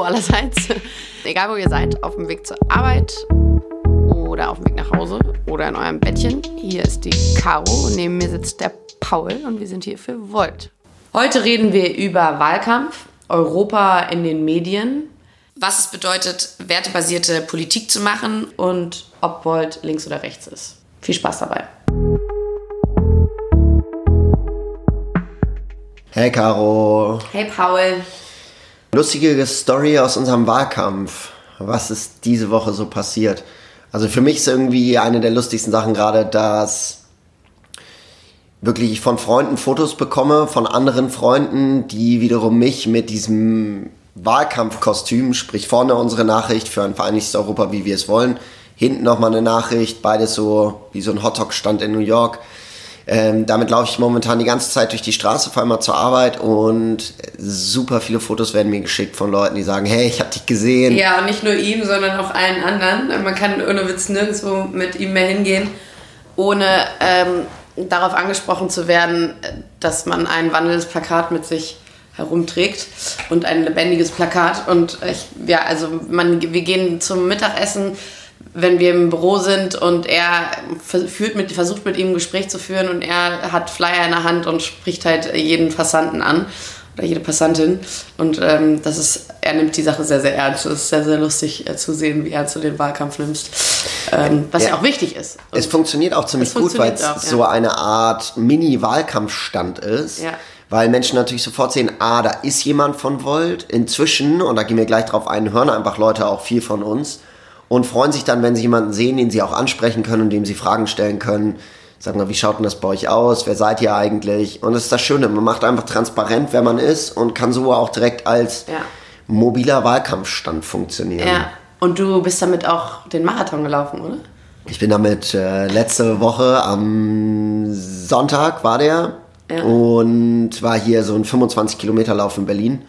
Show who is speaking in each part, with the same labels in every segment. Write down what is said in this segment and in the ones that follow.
Speaker 1: Hallo allerseits. Egal wo ihr seid, auf dem Weg zur Arbeit oder auf dem Weg nach Hause oder in eurem Bettchen. Hier ist die Caro, neben mir sitzt der Paul und wir sind hier für Volt. Heute reden wir über Wahlkampf, Europa in den Medien, was es bedeutet, wertebasierte Politik zu machen und ob Volt links oder rechts ist. Viel Spaß dabei.
Speaker 2: Hey Caro.
Speaker 1: Hey Paul.
Speaker 2: Lustige Story aus unserem Wahlkampf. Was ist diese Woche so passiert? Also für mich ist irgendwie eine der lustigsten Sachen gerade, dass wirklich ich von Freunden Fotos bekomme, von anderen Freunden, die wiederum mich mit diesem Wahlkampfkostüm, sprich vorne unsere Nachricht für ein vereinigtes Europa, wie wir es wollen, hinten nochmal eine Nachricht, beides so wie so ein Hotdog-Stand in New York. Ähm, damit laufe ich momentan die ganze Zeit durch die Straße, fahre mal zur Arbeit und super viele Fotos werden mir geschickt von Leuten, die sagen, hey, ich habe dich gesehen.
Speaker 1: Ja, und nicht nur ihm, sondern auch allen anderen. Man kann ohne Witz nirgendwo mit ihm mehr hingehen, ohne ähm, darauf angesprochen zu werden, dass man ein wandelndes Plakat mit sich herumträgt und ein lebendiges Plakat. Und ich, ja, also man, wir gehen zum Mittagessen wenn wir im Büro sind und er führt mit, versucht mit ihm ein Gespräch zu führen und er hat Flyer in der Hand und spricht halt jeden Passanten an oder jede Passantin. Und ähm, das ist, er nimmt die Sache sehr, sehr ernst. Es ist sehr, sehr lustig äh, zu sehen, wie ernst du den Wahlkampf nimmst. Ähm, was ja. ja. auch wichtig ist.
Speaker 2: Und es funktioniert auch ziemlich gut, weil es ja. so eine Art Mini-Wahlkampfstand ist. Ja weil Menschen natürlich sofort sehen, ah, da ist jemand von Volt. Inzwischen, und da gehen wir gleich drauf ein, hören einfach Leute auch viel von uns und freuen sich dann, wenn sie jemanden sehen, den sie auch ansprechen können und dem sie Fragen stellen können. Sagen wir, wie schaut denn das bei euch aus? Wer seid ihr eigentlich? Und das ist das Schöne, man macht einfach transparent, wer man ist und kann so auch direkt als ja. mobiler Wahlkampfstand funktionieren.
Speaker 1: Ja, und du bist damit auch den Marathon gelaufen, oder?
Speaker 2: Ich bin damit äh, letzte Woche am Sonntag war der ja. und war hier so ein 25 Kilometer Lauf in Berlin.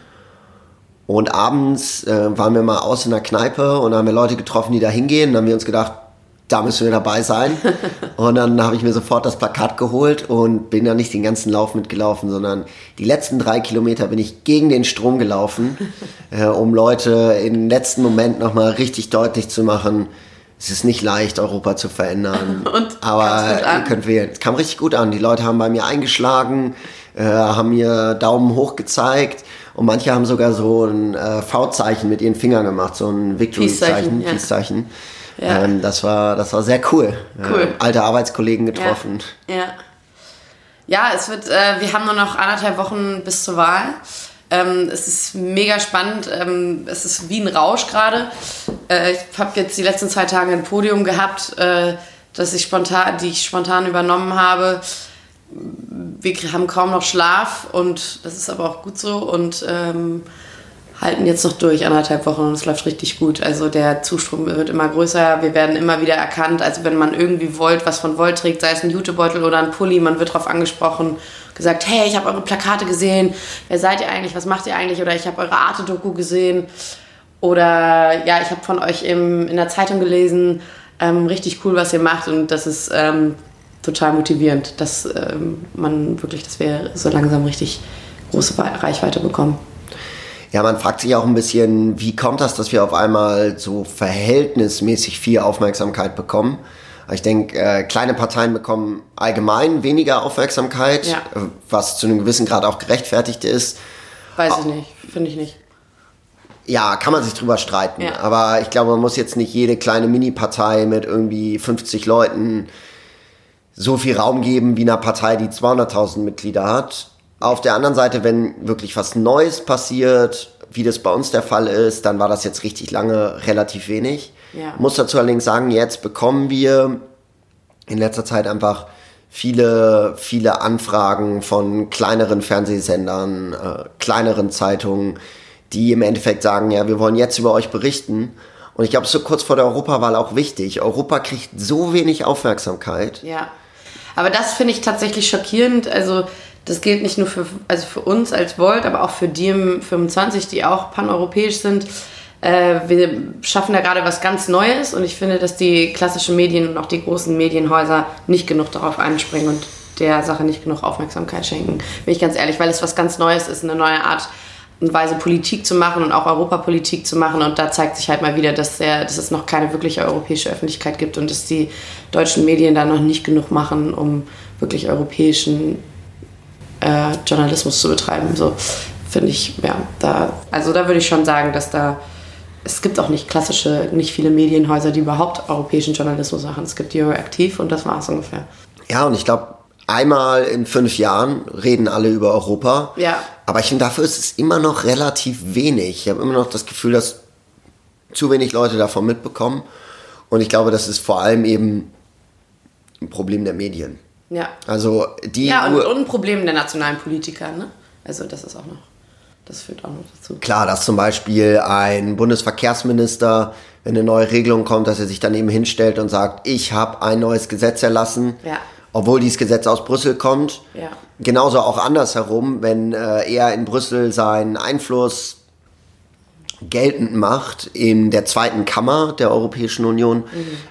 Speaker 2: Und abends äh, waren wir mal aus in der Kneipe und haben wir Leute getroffen, die da hingehen. Und haben wir uns gedacht, da müssen wir dabei sein. und dann habe ich mir sofort das Plakat geholt und bin dann nicht den ganzen Lauf mitgelaufen, sondern die letzten drei Kilometer bin ich gegen den Strom gelaufen, äh, um Leute im letzten Moment nochmal richtig deutlich zu machen, es ist nicht leicht, Europa zu verändern.
Speaker 1: Und
Speaker 2: aber ihr könnt wählen. Es kam richtig gut an. Die Leute haben bei mir eingeschlagen, äh, haben mir Daumen hoch gezeigt und manche haben sogar so ein äh, V-Zeichen mit ihren Fingern gemacht, so ein Victory-Zeichen, Peace-Zeichen. Ja. Ähm, das, war, das war sehr cool.
Speaker 1: cool.
Speaker 2: Äh, alte Arbeitskollegen getroffen.
Speaker 1: Ja, ja. ja es wird, äh, wir haben nur noch anderthalb Wochen bis zur Wahl. Ähm, es ist mega spannend. Ähm, es ist wie ein Rausch gerade. Äh, ich habe jetzt die letzten zwei Tage ein Podium gehabt, äh, das ich spontan, die ich spontan übernommen habe wir haben kaum noch Schlaf und das ist aber auch gut so und ähm, halten jetzt noch durch anderthalb Wochen und es läuft richtig gut. Also der Zustrom wird immer größer, wir werden immer wieder erkannt. Also wenn man irgendwie Volt, was von Volt trägt, sei es ein Jutebeutel oder ein Pulli, man wird darauf angesprochen, gesagt, hey, ich habe eure Plakate gesehen, wer seid ihr eigentlich, was macht ihr eigentlich? Oder ich habe eure Arte-Doku gesehen. Oder ja, ich habe von euch im, in der Zeitung gelesen, ähm, richtig cool, was ihr macht und das ist... Ähm, total motivierend, dass ähm, man wirklich, dass wir so langsam richtig große Reichweite bekommen.
Speaker 2: Ja, man fragt sich auch ein bisschen, wie kommt das, dass wir auf einmal so verhältnismäßig viel Aufmerksamkeit bekommen? Ich denke, äh, kleine Parteien bekommen allgemein weniger Aufmerksamkeit, ja. Äh, was zu einem gewissen Grad auch gerechtfertigt ist.
Speaker 1: Weiß ich nicht, finde ich nicht.
Speaker 2: Ja, kann man sich drüber streiten. Ja. Aber ich glaube, man muss jetzt nicht jede kleine Mini-Partei mit irgendwie 50 Leuten so viel Raum geben wie einer Partei, die 200.000 Mitglieder hat. Auf der anderen Seite, wenn wirklich was Neues passiert, wie das bei uns der Fall ist, dann war das jetzt richtig lange relativ wenig. Ja. Muss dazu allerdings sagen, jetzt bekommen wir in letzter Zeit einfach viele, viele Anfragen von kleineren Fernsehsendern, äh, kleineren Zeitungen, die im Endeffekt sagen, ja, wir wollen jetzt über euch berichten. Und ich glaube, es ist so kurz vor der Europawahl auch wichtig. Europa kriegt so wenig Aufmerksamkeit.
Speaker 1: Ja. Aber das finde ich tatsächlich schockierend. Also das gilt nicht nur für, also für uns als Volt, aber auch für DiEM25, die auch paneuropäisch sind. Äh, wir schaffen da gerade was ganz Neues und ich finde, dass die klassischen Medien und auch die großen Medienhäuser nicht genug darauf einspringen und der Sache nicht genug Aufmerksamkeit schenken. Bin ich ganz ehrlich, weil es was ganz Neues ist, eine neue Art und Weise Politik zu machen und auch Europapolitik zu machen. Und da zeigt sich halt mal wieder, dass, der, dass es noch keine wirkliche europäische Öffentlichkeit gibt und dass die deutschen Medien da noch nicht genug machen, um wirklich europäischen äh, Journalismus zu betreiben. So finde ich, ja, da, also da würde ich schon sagen, dass da es gibt auch nicht klassische, nicht viele Medienhäuser, die überhaupt europäischen Journalismus machen. Es gibt die aktiv und das war es ungefähr.
Speaker 2: Ja, und ich glaube, einmal in fünf Jahren reden alle über Europa.
Speaker 1: Ja.
Speaker 2: Aber ich finde, dafür ist es immer noch relativ wenig. Ich habe immer noch das Gefühl, dass zu wenig Leute davon mitbekommen. Und ich glaube, das ist vor allem eben ein Problem der Medien.
Speaker 1: Ja.
Speaker 2: Also die.
Speaker 1: Ja, und, und ein Problem der nationalen Politiker, ne? Also das ist auch noch. Das führt auch noch dazu.
Speaker 2: Klar, dass zum Beispiel ein Bundesverkehrsminister, wenn eine neue Regelung kommt, dass er sich dann eben hinstellt und sagt, ich habe ein neues Gesetz erlassen.
Speaker 1: Ja
Speaker 2: obwohl dieses Gesetz aus Brüssel kommt.
Speaker 1: Ja.
Speaker 2: Genauso auch andersherum, wenn äh, er in Brüssel seinen Einfluss geltend macht in der zweiten Kammer der Europäischen Union, mhm.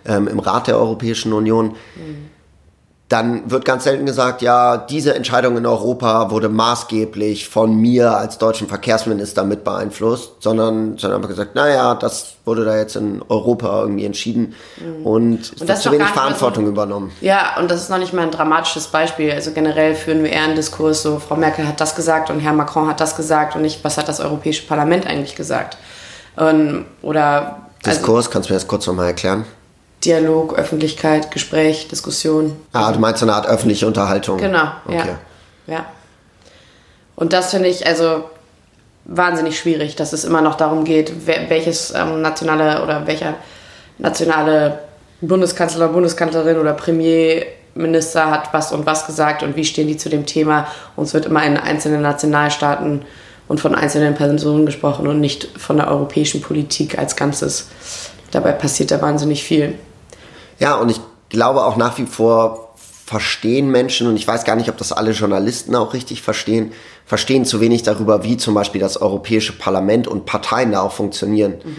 Speaker 2: ähm, im Rat der Europäischen Union. Mhm dann wird ganz selten gesagt, ja, diese Entscheidung in Europa wurde maßgeblich von mir als deutschen Verkehrsminister mit beeinflusst, sondern, sondern einfach gesagt, naja, das wurde da jetzt in Europa irgendwie entschieden mhm. und, und es zu wenig Verantwortung so, übernommen.
Speaker 1: Ja, und das ist noch nicht mal ein dramatisches Beispiel. Also generell führen wir eher einen Diskurs, so Frau Merkel hat das gesagt und Herr Macron hat das gesagt und nicht, was hat das Europäische Parlament eigentlich gesagt. Und, oder
Speaker 2: Diskurs, also, kannst du mir das kurz nochmal erklären?
Speaker 1: Dialog, Öffentlichkeit, Gespräch, Diskussion.
Speaker 2: Ah, du meinst so eine Art öffentliche Unterhaltung.
Speaker 1: Genau, okay. ja. ja. Und das finde ich also wahnsinnig schwierig, dass es immer noch darum geht, welches ähm, nationale oder welcher nationale Bundeskanzler, Bundeskanzlerin oder Premierminister hat was und was gesagt und wie stehen die zu dem Thema. Und es wird immer in einzelnen Nationalstaaten und von einzelnen Personen gesprochen und nicht von der europäischen Politik als Ganzes dabei passiert da wahnsinnig viel.
Speaker 2: Ja, und ich glaube auch nach wie vor verstehen Menschen, und ich weiß gar nicht, ob das alle Journalisten auch richtig verstehen, verstehen zu wenig darüber, wie zum Beispiel das Europäische Parlament und Parteien da auch funktionieren. Mhm.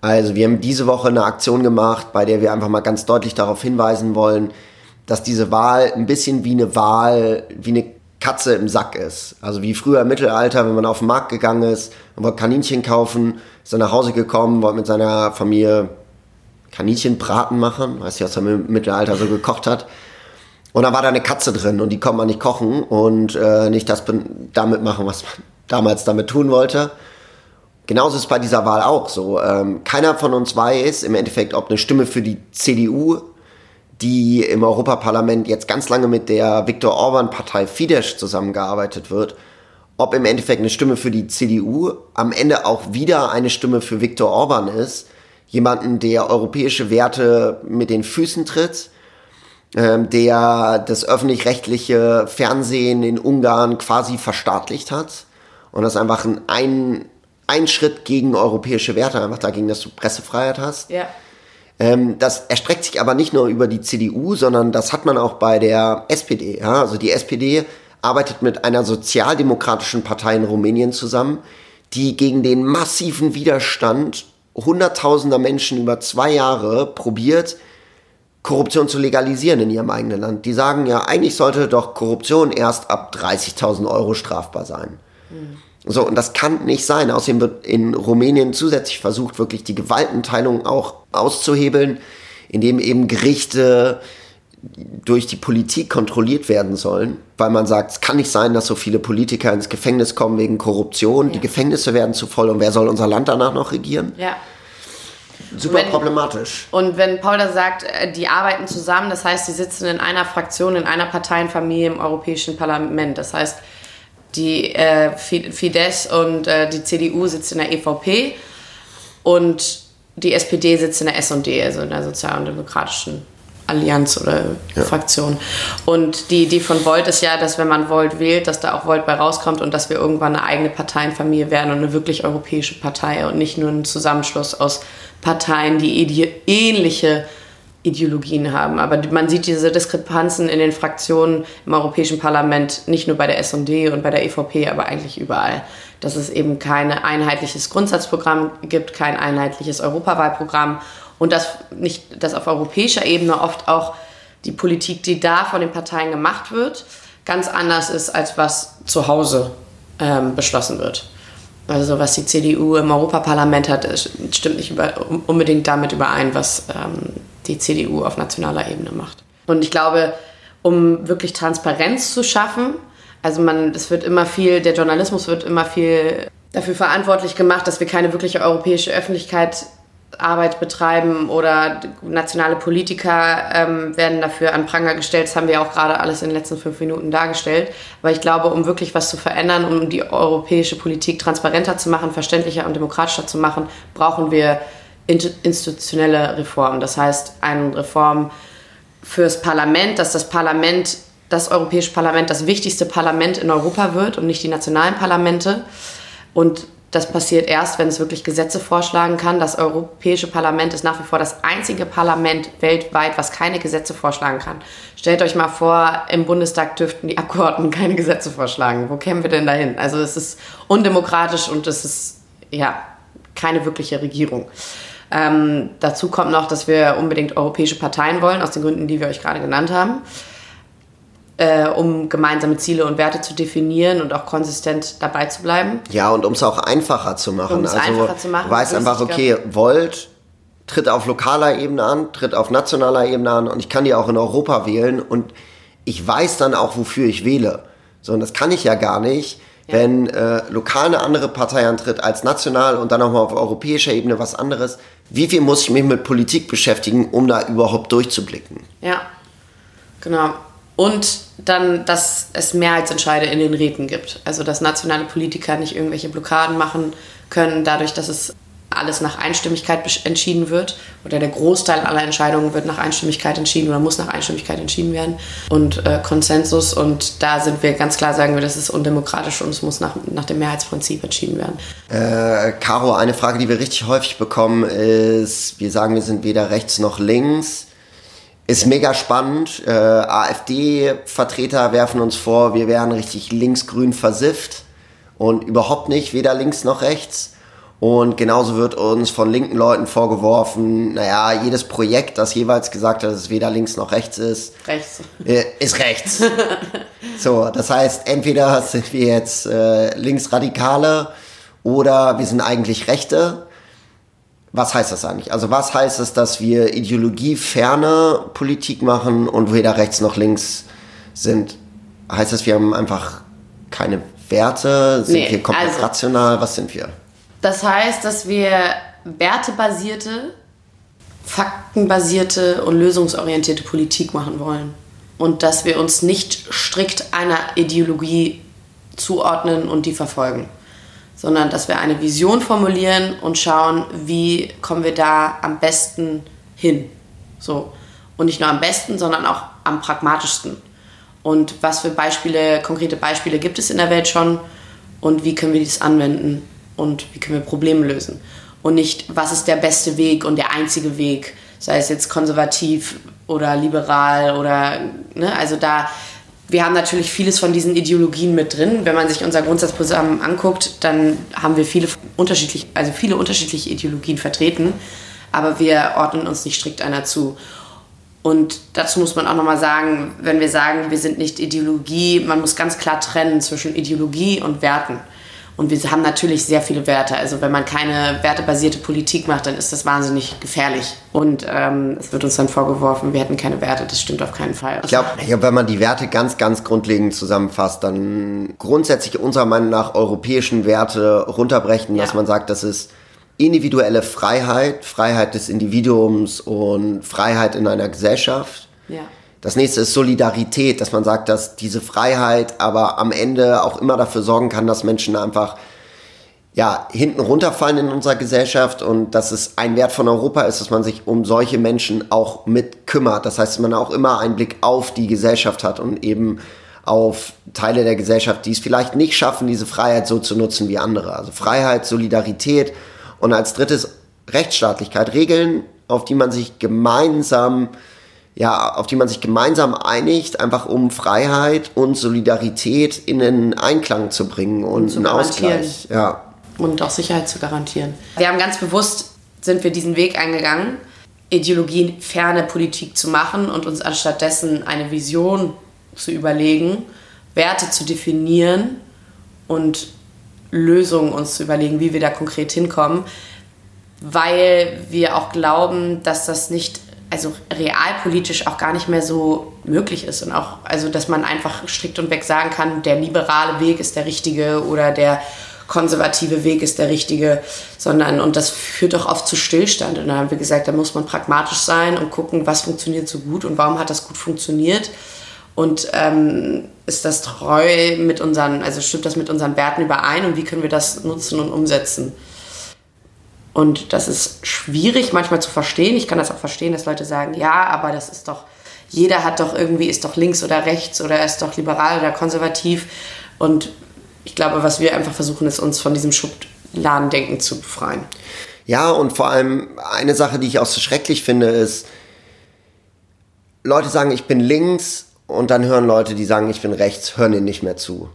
Speaker 2: Also wir haben diese Woche eine Aktion gemacht, bei der wir einfach mal ganz deutlich darauf hinweisen wollen, dass diese Wahl ein bisschen wie eine Wahl, wie eine Katze im Sack ist. Also wie früher im Mittelalter, wenn man auf den Markt gegangen ist, man wollte Kaninchen kaufen, ist dann nach Hause gekommen, wollte mit seiner Familie Kaninchenbraten machen, weiß nicht, was er im Mittelalter so gekocht hat. Und da war da eine Katze drin und die konnte man nicht kochen und äh, nicht das damit machen, was man damals damit tun wollte. Genauso ist es bei dieser Wahl auch so. Ähm, keiner von uns weiß im Endeffekt, ob eine Stimme für die CDU, die im Europaparlament jetzt ganz lange mit der Viktor Orban-Partei Fidesz zusammengearbeitet wird, ob im Endeffekt eine Stimme für die CDU am Ende auch wieder eine Stimme für Viktor Orban ist, jemanden, der europäische Werte mit den Füßen tritt, ähm, der das öffentlich-rechtliche Fernsehen in Ungarn quasi verstaatlicht hat und das einfach ein, ein, Schritt gegen europäische Werte, einfach dagegen, dass du Pressefreiheit hast.
Speaker 1: Ja.
Speaker 2: Ähm, das erstreckt sich aber nicht nur über die CDU, sondern das hat man auch bei der SPD. Ja? Also die SPD arbeitet mit einer sozialdemokratischen Partei in Rumänien zusammen, die gegen den massiven Widerstand hunderttausender Menschen über zwei Jahre probiert, Korruption zu legalisieren in ihrem eigenen Land. Die sagen ja, eigentlich sollte doch Korruption erst ab 30.000 Euro strafbar sein. Mhm. So, und das kann nicht sein. Außerdem wird in Rumänien zusätzlich versucht, wirklich die Gewaltenteilung auch auszuhebeln, indem eben Gerichte durch die Politik kontrolliert werden sollen, weil man sagt, es kann nicht sein, dass so viele Politiker ins Gefängnis kommen wegen Korruption. Ja. Die Gefängnisse werden zu voll und wer soll unser Land danach noch regieren?
Speaker 1: Ja.
Speaker 2: Super wenn, problematisch.
Speaker 1: Und wenn Paul da sagt, äh, die arbeiten zusammen, das heißt, sie sitzen in einer Fraktion, in einer Parteienfamilie im Europäischen Parlament. Das heißt, die äh, Fidesz und äh, die CDU sitzen in der EVP und die SPD sitzt in der SD, also in der sozialdemokratischen Allianz oder ja. Fraktion. Und die Idee von Volt ist ja, dass wenn man Volt wählt, dass da auch Volt bei rauskommt und dass wir irgendwann eine eigene Parteienfamilie werden und eine wirklich europäische Partei und nicht nur ein Zusammenschluss aus Parteien, die ide ähnliche Ideologien haben. Aber man sieht diese Diskrepanzen in den Fraktionen im Europäischen Parlament, nicht nur bei der SD und bei der EVP, aber eigentlich überall. Dass es eben kein einheitliches Grundsatzprogramm gibt, kein einheitliches Europawahlprogramm und dass nicht, dass auf europäischer Ebene oft auch die Politik, die da von den Parteien gemacht wird, ganz anders ist, als was zu Hause ähm, beschlossen wird. Also was die CDU im Europaparlament hat, stimmt nicht über, unbedingt damit überein, was ähm, die CDU auf nationaler Ebene macht. Und ich glaube, um wirklich Transparenz zu schaffen, also man, es wird immer viel, der Journalismus wird immer viel dafür verantwortlich gemacht, dass wir keine wirkliche europäische Öffentlichkeit Arbeit betreiben oder nationale Politiker ähm, werden dafür an Pranger gestellt. Das haben wir auch gerade alles in den letzten fünf Minuten dargestellt. Aber ich glaube, um wirklich was zu verändern, um die europäische Politik transparenter zu machen, verständlicher und demokratischer zu machen, brauchen wir institutionelle Reformen. Das heißt, eine Reform fürs Parlament, dass das Parlament, das Europäische Parlament das wichtigste Parlament in Europa wird und nicht die nationalen Parlamente. Und das passiert erst, wenn es wirklich Gesetze vorschlagen kann. Das Europäische Parlament ist nach wie vor das einzige Parlament weltweit, was keine Gesetze vorschlagen kann. Stellt euch mal vor, im Bundestag dürften die Abgeordneten keine Gesetze vorschlagen. Wo kämen wir denn dahin? Also es ist undemokratisch und es ist ja keine wirkliche Regierung. Ähm, dazu kommt noch, dass wir unbedingt europäische Parteien wollen, aus den Gründen, die wir euch gerade genannt haben äh, um gemeinsame Ziele und Werte zu definieren und auch konsistent dabei zu bleiben.
Speaker 2: Ja, und um es auch einfacher zu machen.
Speaker 1: Um es also, einfacher zu machen.
Speaker 2: Du weißt einfach, okay, Volt tritt auf lokaler Ebene an, tritt auf nationaler Ebene an und ich kann die auch in Europa wählen und ich weiß dann auch, wofür ich wähle. So, und das kann ich ja gar nicht, ja. wenn äh, lokal eine andere Partei antritt als national und dann auch mal auf europäischer Ebene was anderes. Wie viel muss ich mich mit Politik beschäftigen, um da überhaupt durchzublicken?
Speaker 1: Ja, genau. Und dann, dass es Mehrheitsentscheide in den Räten gibt. Also, dass nationale Politiker nicht irgendwelche Blockaden machen können, dadurch, dass es alles nach Einstimmigkeit entschieden wird oder der Großteil aller Entscheidungen wird nach Einstimmigkeit entschieden oder muss nach Einstimmigkeit entschieden werden und äh, Konsensus und da sind wir ganz klar, sagen wir, das ist undemokratisch und es muss nach, nach dem Mehrheitsprinzip entschieden werden.
Speaker 2: Äh, Caro, eine Frage, die wir richtig häufig bekommen ist, wir sagen, wir sind weder rechts noch links. Ist mega spannend. Äh, AfD-Vertreter werfen uns vor, wir wären richtig linksgrün versifft und überhaupt nicht, weder links noch rechts. Und genauso wird uns von linken Leuten vorgeworfen, naja, jedes Projekt, das jeweils gesagt hat, dass es weder links noch rechts ist,
Speaker 1: rechts.
Speaker 2: Äh, ist rechts. so, das heißt, entweder sind wir jetzt äh, Linksradikale oder wir sind eigentlich Rechte was heißt das eigentlich? Also was heißt es, dass wir ideologieferne Politik machen und weder rechts noch links sind? Heißt das, wir haben einfach keine Werte? Sind nee, wir komplett also, rational? Was sind wir?
Speaker 1: Das heißt, dass wir wertebasierte, faktenbasierte und lösungsorientierte Politik machen wollen. Und dass wir uns nicht strikt einer Ideologie zuordnen und die verfolgen sondern dass wir eine Vision formulieren und schauen, wie kommen wir da am besten hin. So. Und nicht nur am besten, sondern auch am pragmatischsten. Und was für Beispiele, konkrete Beispiele gibt es in der Welt schon und wie können wir dies anwenden und wie können wir Probleme lösen. Und nicht, was ist der beste Weg und der einzige Weg, sei es jetzt konservativ oder liberal oder, ne, also da wir haben natürlich vieles von diesen Ideologien mit drin. Wenn man sich unser Grundsatzprogramm anguckt, dann haben wir viele unterschiedliche, also viele unterschiedliche Ideologien vertreten, aber wir ordnen uns nicht strikt einer zu. Und dazu muss man auch nochmal sagen, wenn wir sagen, wir sind nicht Ideologie, man muss ganz klar trennen zwischen Ideologie und Werten. Und wir haben natürlich sehr viele Werte. Also wenn man keine wertebasierte Politik macht, dann ist das wahnsinnig gefährlich. Und ähm, es wird uns dann vorgeworfen, wir hätten keine Werte. Das stimmt auf keinen Fall.
Speaker 2: Ich glaube, glaub, wenn man die Werte ganz, ganz grundlegend zusammenfasst, dann grundsätzlich unserer Meinung nach europäischen Werte runterbrechen, ja. dass man sagt, das ist individuelle Freiheit, Freiheit des Individuums und Freiheit in einer Gesellschaft.
Speaker 1: Ja.
Speaker 2: Das nächste ist Solidarität, dass man sagt, dass diese Freiheit aber am Ende auch immer dafür sorgen kann, dass Menschen einfach ja, hinten runterfallen in unserer Gesellschaft und dass es ein Wert von Europa ist, dass man sich um solche Menschen auch mit kümmert. Das heißt, man auch immer einen Blick auf die Gesellschaft hat und eben auf Teile der Gesellschaft, die es vielleicht nicht schaffen, diese Freiheit so zu nutzen wie andere. Also Freiheit, Solidarität und als drittes Rechtsstaatlichkeit, Regeln, auf die man sich gemeinsam ja, auf die man sich gemeinsam einigt, einfach um Freiheit und Solidarität in den Einklang zu bringen und, und einen Ausgleich. Ja.
Speaker 1: Und auch Sicherheit zu garantieren. Wir haben ganz bewusst, sind wir diesen Weg eingegangen, ideologieferne Politik zu machen und uns anstattdessen eine Vision zu überlegen, Werte zu definieren und Lösungen uns zu überlegen, wie wir da konkret hinkommen, weil wir auch glauben, dass das nicht, also realpolitisch auch gar nicht mehr so möglich ist und auch, also dass man einfach strikt und weg sagen kann, der liberale Weg ist der richtige oder der konservative Weg ist der richtige, sondern, und das führt doch oft zu Stillstand. Und da haben wir gesagt, da muss man pragmatisch sein und gucken, was funktioniert so gut und warum hat das gut funktioniert. Und ähm, ist das treu mit unseren, also stimmt das mit unseren Werten überein und wie können wir das nutzen und umsetzen? Und das ist schwierig manchmal zu verstehen. Ich kann das auch verstehen, dass Leute sagen, ja, aber das ist doch, jeder hat doch irgendwie, ist doch links oder rechts oder ist doch liberal oder konservativ. Und ich glaube, was wir einfach versuchen, ist uns von diesem Schubladendenken zu befreien.
Speaker 2: Ja, und vor allem eine Sache, die ich auch so schrecklich finde, ist, Leute sagen, ich bin links und dann hören Leute, die sagen, ich bin rechts, hören ihnen nicht mehr zu.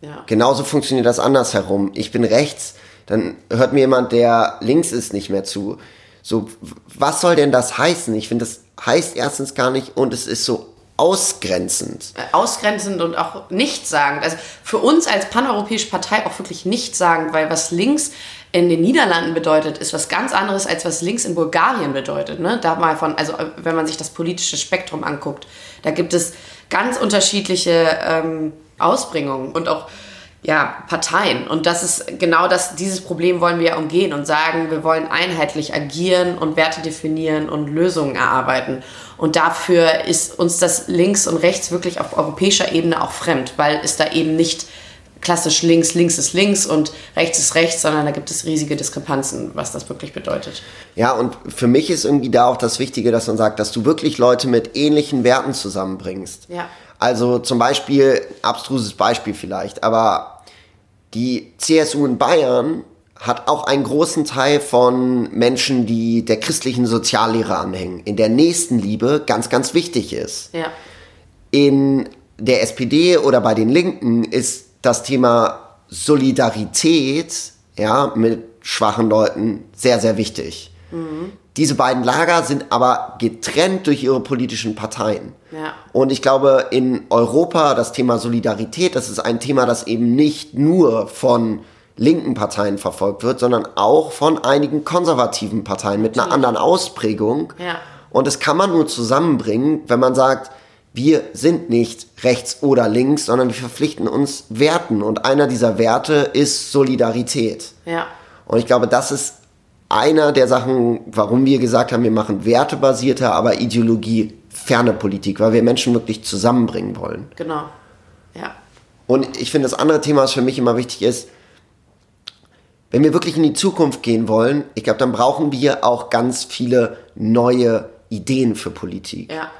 Speaker 2: Ja. Genauso funktioniert das andersherum. Ich bin rechts, dann hört mir jemand, der links ist, nicht mehr zu. So, was soll denn das heißen? Ich finde, das heißt erstens gar nicht und es ist so ausgrenzend.
Speaker 1: Äh, ausgrenzend und auch nichtssagend. Also für uns als paneuropäische Partei auch wirklich nichtssagend, weil was links in den Niederlanden bedeutet, ist was ganz anderes, als was links in Bulgarien bedeutet. Ne? Da mal von, also wenn man sich das politische Spektrum anguckt, da gibt es ganz unterschiedliche ähm, Ausprägungen und auch ja, Parteien. Und das ist genau das, dieses Problem wollen wir ja umgehen und sagen, wir wollen einheitlich agieren und Werte definieren und Lösungen erarbeiten. Und dafür ist uns das links und rechts wirklich auf europäischer Ebene auch fremd, weil es da eben nicht klassisch links, links ist links und rechts ist rechts, sondern da gibt es riesige Diskrepanzen, was das wirklich bedeutet.
Speaker 2: Ja, und für mich ist irgendwie da auch das Wichtige, dass man sagt, dass du wirklich Leute mit ähnlichen Werten zusammenbringst. Ja. Also zum Beispiel, abstruses Beispiel vielleicht, aber die CSU in Bayern hat auch einen großen Teil von Menschen, die der christlichen Soziallehre anhängen, in der Nächstenliebe ganz, ganz wichtig ist. Ja. In der SPD oder bei den Linken ist das Thema Solidarität ja, mit schwachen Leuten sehr, sehr wichtig. Mhm. Diese beiden Lager sind aber getrennt durch ihre politischen Parteien. Ja. Und ich glaube, in Europa das Thema Solidarität, das ist ein Thema, das eben nicht nur von linken Parteien verfolgt wird, sondern auch von einigen konservativen Parteien mit einer anderen Ausprägung. Ja. Und das kann man nur zusammenbringen, wenn man sagt, wir sind nicht rechts oder links, sondern wir verpflichten uns Werten. Und einer dieser Werte ist Solidarität. Ja. Und ich glaube, das ist einer der Sachen, warum wir gesagt haben, wir machen wertebasierte, aber ideologieferne Politik, weil wir Menschen wirklich zusammenbringen wollen.
Speaker 1: Genau. Ja.
Speaker 2: Und ich finde, das andere Thema, was für mich immer wichtig ist, wenn wir wirklich in die Zukunft gehen wollen, ich glaube, dann brauchen wir auch ganz viele neue Ideen für Politik. Ja.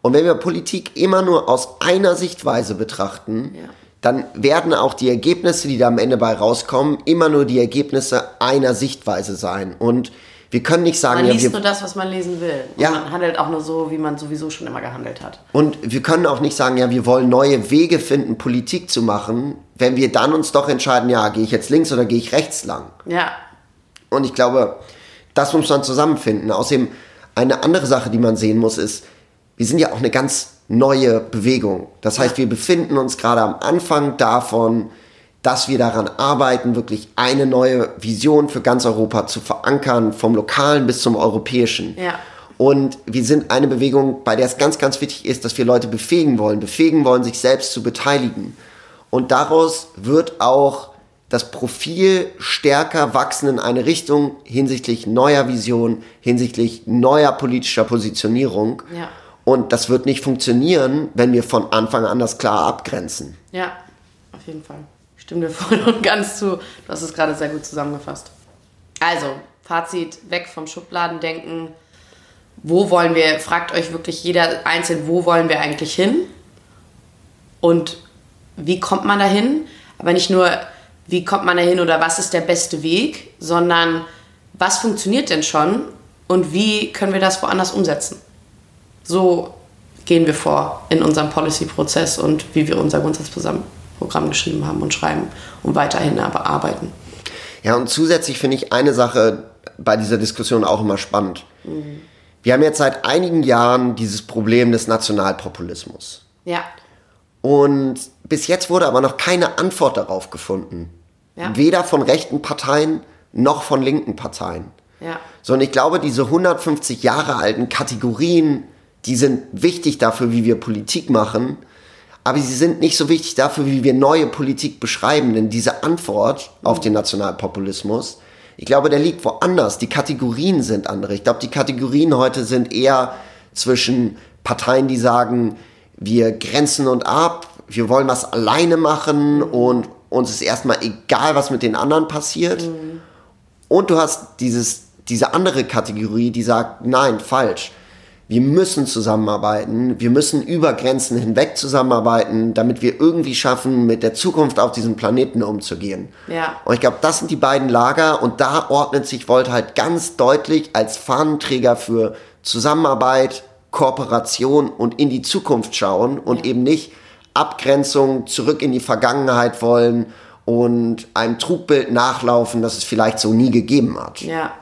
Speaker 2: Und wenn wir Politik immer nur aus einer Sichtweise betrachten, ja dann werden auch die Ergebnisse, die da am Ende bei rauskommen, immer nur die Ergebnisse einer Sichtweise sein. Und wir können nicht sagen,
Speaker 1: man
Speaker 2: ja,
Speaker 1: liest
Speaker 2: wir,
Speaker 1: nur das, was man lesen will. Und ja. man handelt auch nur so, wie man sowieso schon immer gehandelt hat.
Speaker 2: Und wir können auch nicht sagen, ja, wir wollen neue Wege finden, Politik zu machen, wenn wir dann uns doch entscheiden, ja, gehe ich jetzt links oder gehe ich rechts lang. Ja. Und ich glaube, das muss man zusammenfinden. Außerdem eine andere Sache, die man sehen muss, ist, wir sind ja auch eine ganz neue Bewegung. Das heißt, wir befinden uns gerade am Anfang davon, dass wir daran arbeiten, wirklich eine neue Vision für ganz Europa zu verankern, vom lokalen bis zum europäischen. Ja. Und wir sind eine Bewegung, bei der es ganz, ganz wichtig ist, dass wir Leute befähigen wollen, befähigen wollen, sich selbst zu beteiligen. Und daraus wird auch das Profil stärker wachsen in eine Richtung hinsichtlich neuer Vision, hinsichtlich neuer politischer Positionierung. Ja. Und das wird nicht funktionieren, wenn wir von Anfang an das klar abgrenzen.
Speaker 1: Ja, auf jeden Fall. Stimme dir voll und ganz zu. Du hast es gerade sehr gut zusammengefasst. Also, Fazit, weg vom Schubladendenken. Wo wollen wir, fragt euch wirklich jeder einzeln, wo wollen wir eigentlich hin? Und wie kommt man dahin? Aber nicht nur, wie kommt man dahin oder was ist der beste Weg, sondern was funktioniert denn schon und wie können wir das woanders umsetzen? So gehen wir vor in unserem Policy-Prozess und wie wir unser Grundsatzprogramm geschrieben haben und schreiben und weiterhin aber arbeiten.
Speaker 2: Ja, und zusätzlich finde ich eine Sache bei dieser Diskussion auch immer spannend. Mhm. Wir haben jetzt seit einigen Jahren dieses Problem des Nationalpopulismus. Ja. Und bis jetzt wurde aber noch keine Antwort darauf gefunden. Ja. Weder von rechten Parteien noch von linken Parteien. Ja. Sondern ich glaube, diese 150 Jahre alten Kategorien, die sind wichtig dafür, wie wir Politik machen, aber sie sind nicht so wichtig dafür, wie wir neue Politik beschreiben. Denn diese Antwort auf den Nationalpopulismus, ich glaube, der liegt woanders. Die Kategorien sind andere. Ich glaube, die Kategorien heute sind eher zwischen Parteien, die sagen, wir grenzen und ab, wir wollen was alleine machen und uns ist erstmal egal, was mit den anderen passiert. Mhm. Und du hast dieses, diese andere Kategorie, die sagt, nein, falsch. Wir müssen zusammenarbeiten, wir müssen über Grenzen hinweg zusammenarbeiten, damit wir irgendwie schaffen, mit der Zukunft auf diesem Planeten umzugehen. Ja. Und ich glaube, das sind die beiden Lager und da ordnet sich Volt halt ganz deutlich als Fahnenträger für Zusammenarbeit, Kooperation und in die Zukunft schauen und ja. eben nicht Abgrenzung zurück in die Vergangenheit wollen und einem Trugbild nachlaufen, das es vielleicht so nie gegeben hat.
Speaker 1: Ja.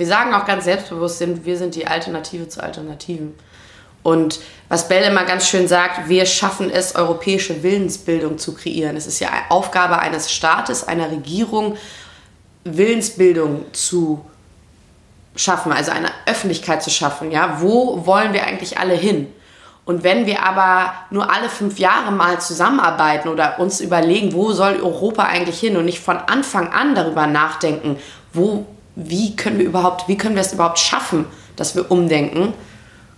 Speaker 1: Wir sagen auch ganz selbstbewusst, wir sind die Alternative zu Alternativen. Und was Bell immer ganz schön sagt, wir schaffen es, europäische Willensbildung zu kreieren. Es ist ja Aufgabe eines Staates, einer Regierung, Willensbildung zu schaffen, also eine Öffentlichkeit zu schaffen. Ja, wo wollen wir eigentlich alle hin? Und wenn wir aber nur alle fünf Jahre mal zusammenarbeiten oder uns überlegen, wo soll Europa eigentlich hin und nicht von Anfang an darüber nachdenken, wo, wie können wir überhaupt, wie können wir es überhaupt schaffen, dass wir umdenken,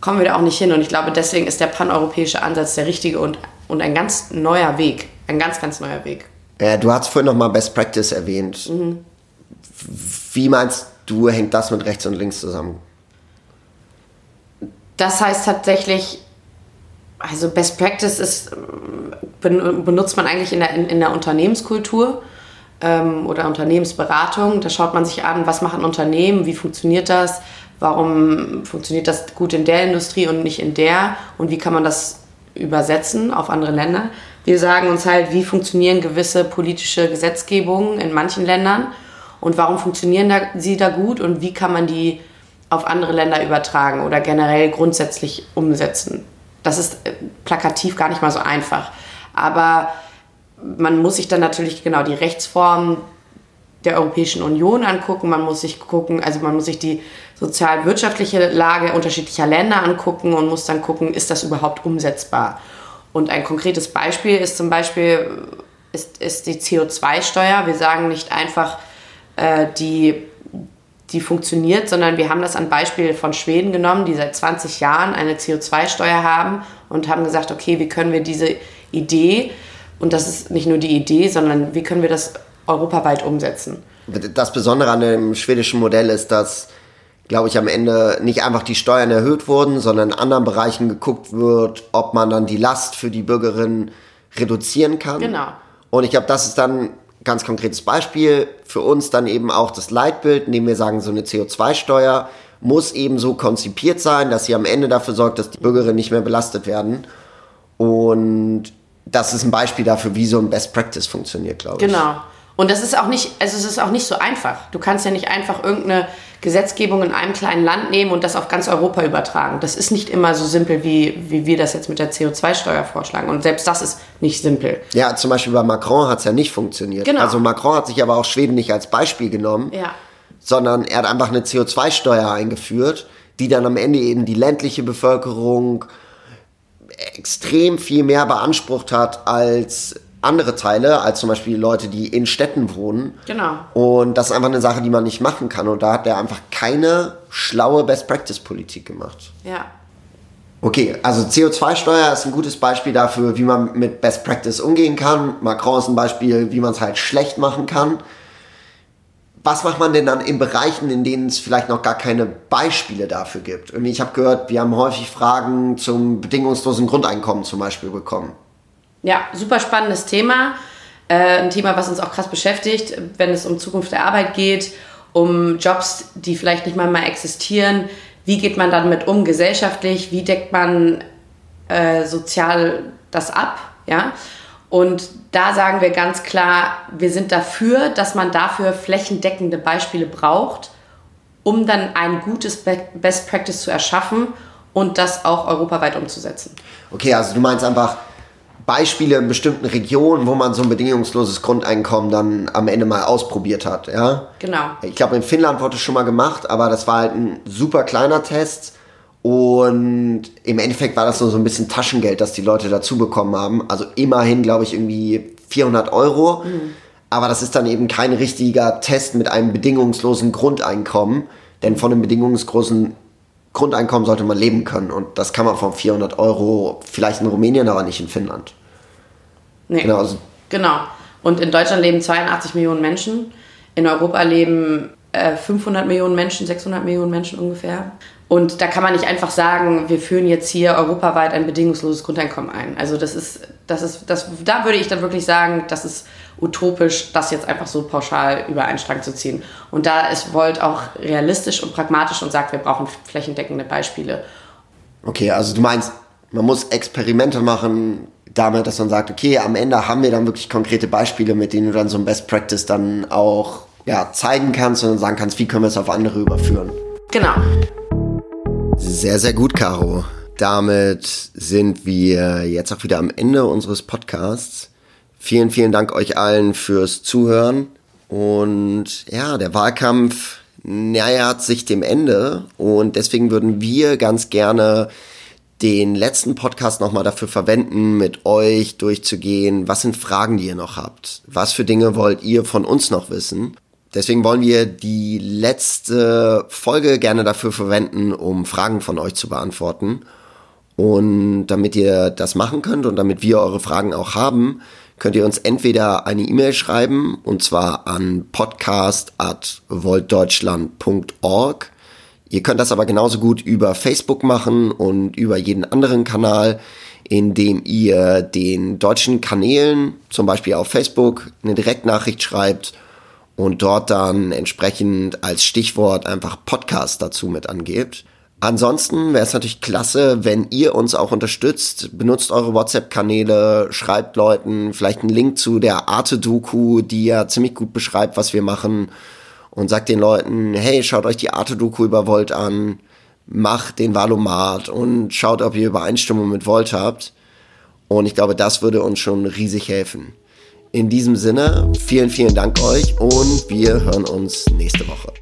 Speaker 1: kommen wir da auch nicht hin. Und ich glaube, deswegen ist der paneuropäische Ansatz der richtige und, und ein ganz neuer Weg. Ein ganz, ganz neuer Weg.
Speaker 2: Ja, du hast vorhin nochmal Best Practice erwähnt. Mhm. Wie meinst du, hängt das mit rechts und links zusammen?
Speaker 1: Das heißt tatsächlich, also Best Practice ist, benutzt man eigentlich in der, in, in der Unternehmenskultur ähm, oder Unternehmensberatung. Da schaut man sich an, was machen Unternehmen, wie funktioniert das, warum funktioniert das gut in der Industrie und nicht in der und wie kann man das übersetzen auf andere Länder. Wir sagen uns halt, wie funktionieren gewisse politische Gesetzgebungen in manchen Ländern und warum funktionieren da, sie da gut und wie kann man die auf andere Länder übertragen oder generell grundsätzlich umsetzen. Das ist äh, plakativ gar nicht mal so einfach. Aber man muss sich dann natürlich genau die Rechtsform der Europäischen Union angucken. Man muss sich gucken, also man muss sich die sozial-wirtschaftliche Lage unterschiedlicher Länder angucken und muss dann gucken, ist das überhaupt umsetzbar. Und ein konkretes Beispiel ist zum Beispiel ist, ist die CO2-Steuer. Wir sagen nicht einfach, äh, die die funktioniert, sondern wir haben das an Beispiel von Schweden genommen, die seit 20 Jahren eine CO2-Steuer haben und haben gesagt, okay, wie können wir diese Idee, und das ist nicht nur die Idee, sondern wie können wir das europaweit umsetzen?
Speaker 2: Das Besondere an dem schwedischen Modell ist, dass, glaube ich, am Ende nicht einfach die Steuern erhöht wurden, sondern in anderen Bereichen geguckt wird, ob man dann die Last für die Bürgerinnen reduzieren kann. Genau. Und ich glaube, das ist dann ganz konkretes Beispiel für uns dann eben auch das Leitbild, indem wir sagen, so eine CO2-Steuer muss eben so konzipiert sein, dass sie am Ende dafür sorgt, dass die Bürgerinnen nicht mehr belastet werden. Und das ist ein Beispiel dafür, wie so ein Best Practice funktioniert, glaube
Speaker 1: ich. Genau. Und das ist auch nicht, also es ist auch nicht so einfach. Du kannst ja nicht einfach irgendeine Gesetzgebung in einem kleinen Land nehmen und das auf ganz Europa übertragen. Das ist nicht immer so simpel, wie, wie wir das jetzt mit der CO2-Steuer vorschlagen. Und selbst das ist nicht simpel.
Speaker 2: Ja, zum Beispiel bei Macron hat es ja nicht funktioniert. Genau. Also Macron hat sich aber auch Schweden nicht als Beispiel genommen, ja. sondern er hat einfach eine CO2-Steuer eingeführt, die dann am Ende eben die ländliche Bevölkerung extrem viel mehr beansprucht hat als andere Teile, als zum Beispiel Leute, die in Städten wohnen. Genau. Und das ist einfach eine Sache, die man nicht machen kann. Und da hat er einfach keine schlaue Best-Practice-Politik gemacht. Ja. Okay, also CO2-Steuer ist ein gutes Beispiel dafür, wie man mit Best Practice umgehen kann. Macron ist ein Beispiel, wie man es halt schlecht machen kann. Was macht man denn dann in Bereichen, in denen es vielleicht noch gar keine Beispiele dafür gibt? Und ich habe gehört, wir haben häufig Fragen zum bedingungslosen Grundeinkommen zum Beispiel bekommen.
Speaker 1: Ja, super spannendes Thema. Äh, ein Thema, was uns auch krass beschäftigt, wenn es um Zukunft der Arbeit geht, um Jobs, die vielleicht nicht mal mehr existieren. Wie geht man damit um gesellschaftlich? Wie deckt man äh, sozial das ab? Ja? Und da sagen wir ganz klar, wir sind dafür, dass man dafür flächendeckende Beispiele braucht, um dann ein gutes Best Practice zu erschaffen und das auch europaweit umzusetzen.
Speaker 2: Okay, also du meinst einfach, Beispiele in bestimmten Regionen, wo man so ein bedingungsloses Grundeinkommen dann am Ende mal ausprobiert hat, ja.
Speaker 1: Genau.
Speaker 2: Ich glaube, in Finnland wurde es schon mal gemacht, aber das war halt ein super kleiner Test. Und im Endeffekt war das nur so ein bisschen Taschengeld, das die Leute dazu bekommen haben. Also immerhin, glaube ich, irgendwie 400 Euro. Mhm. Aber das ist dann eben kein richtiger Test mit einem bedingungslosen Grundeinkommen. Denn von einem bedingungslosen Grundeinkommen sollte man leben können. Und das kann man von 400 Euro vielleicht in Rumänien, aber nicht in Finnland.
Speaker 1: Nee. Genau. Also genau. Und in Deutschland leben 82 Millionen Menschen. In Europa leben äh, 500 Millionen Menschen, 600 Millionen Menschen ungefähr. Und da kann man nicht einfach sagen, wir führen jetzt hier europaweit ein bedingungsloses Grundeinkommen ein. Also das ist, das ist, das, da würde ich dann wirklich sagen, das ist utopisch, das jetzt einfach so pauschal über einen Strang zu ziehen. Und da ist Volt auch realistisch und pragmatisch und sagt, wir brauchen flächendeckende Beispiele.
Speaker 2: Okay, also du meinst, man muss Experimente machen damit, dass man sagt, okay, am Ende haben wir dann wirklich konkrete Beispiele, mit denen du dann so ein Best Practice dann auch ja, zeigen kannst und dann sagen kannst, wie können wir es auf andere überführen.
Speaker 1: Genau.
Speaker 2: Sehr, sehr gut, Caro. Damit sind wir jetzt auch wieder am Ende unseres Podcasts. Vielen, vielen Dank euch allen fürs Zuhören. Und ja, der Wahlkampf nähert sich dem Ende und deswegen würden wir ganz gerne den letzten Podcast nochmal dafür verwenden, mit euch durchzugehen, was sind Fragen, die ihr noch habt? Was für Dinge wollt ihr von uns noch wissen? Deswegen wollen wir die letzte Folge gerne dafür verwenden, um Fragen von euch zu beantworten. Und damit ihr das machen könnt und damit wir eure Fragen auch haben, könnt ihr uns entweder eine E-Mail schreiben und zwar an podcast.voltdeutschland.org. Ihr könnt das aber genauso gut über Facebook machen und über jeden anderen Kanal, indem ihr den deutschen Kanälen, zum Beispiel auf Facebook, eine Direktnachricht schreibt und dort dann entsprechend als Stichwort einfach Podcast dazu mit angebt. Ansonsten wäre es natürlich klasse, wenn ihr uns auch unterstützt. Benutzt eure WhatsApp-Kanäle, schreibt Leuten vielleicht einen Link zu der Arte-Doku, die ja ziemlich gut beschreibt, was wir machen. Und sagt den Leuten, hey, schaut euch die Arte-Doku über Volt an, macht den Valomat und schaut, ob ihr Übereinstimmung mit Volt habt. Und ich glaube, das würde uns schon riesig helfen. In diesem Sinne, vielen, vielen Dank euch und wir hören uns nächste Woche.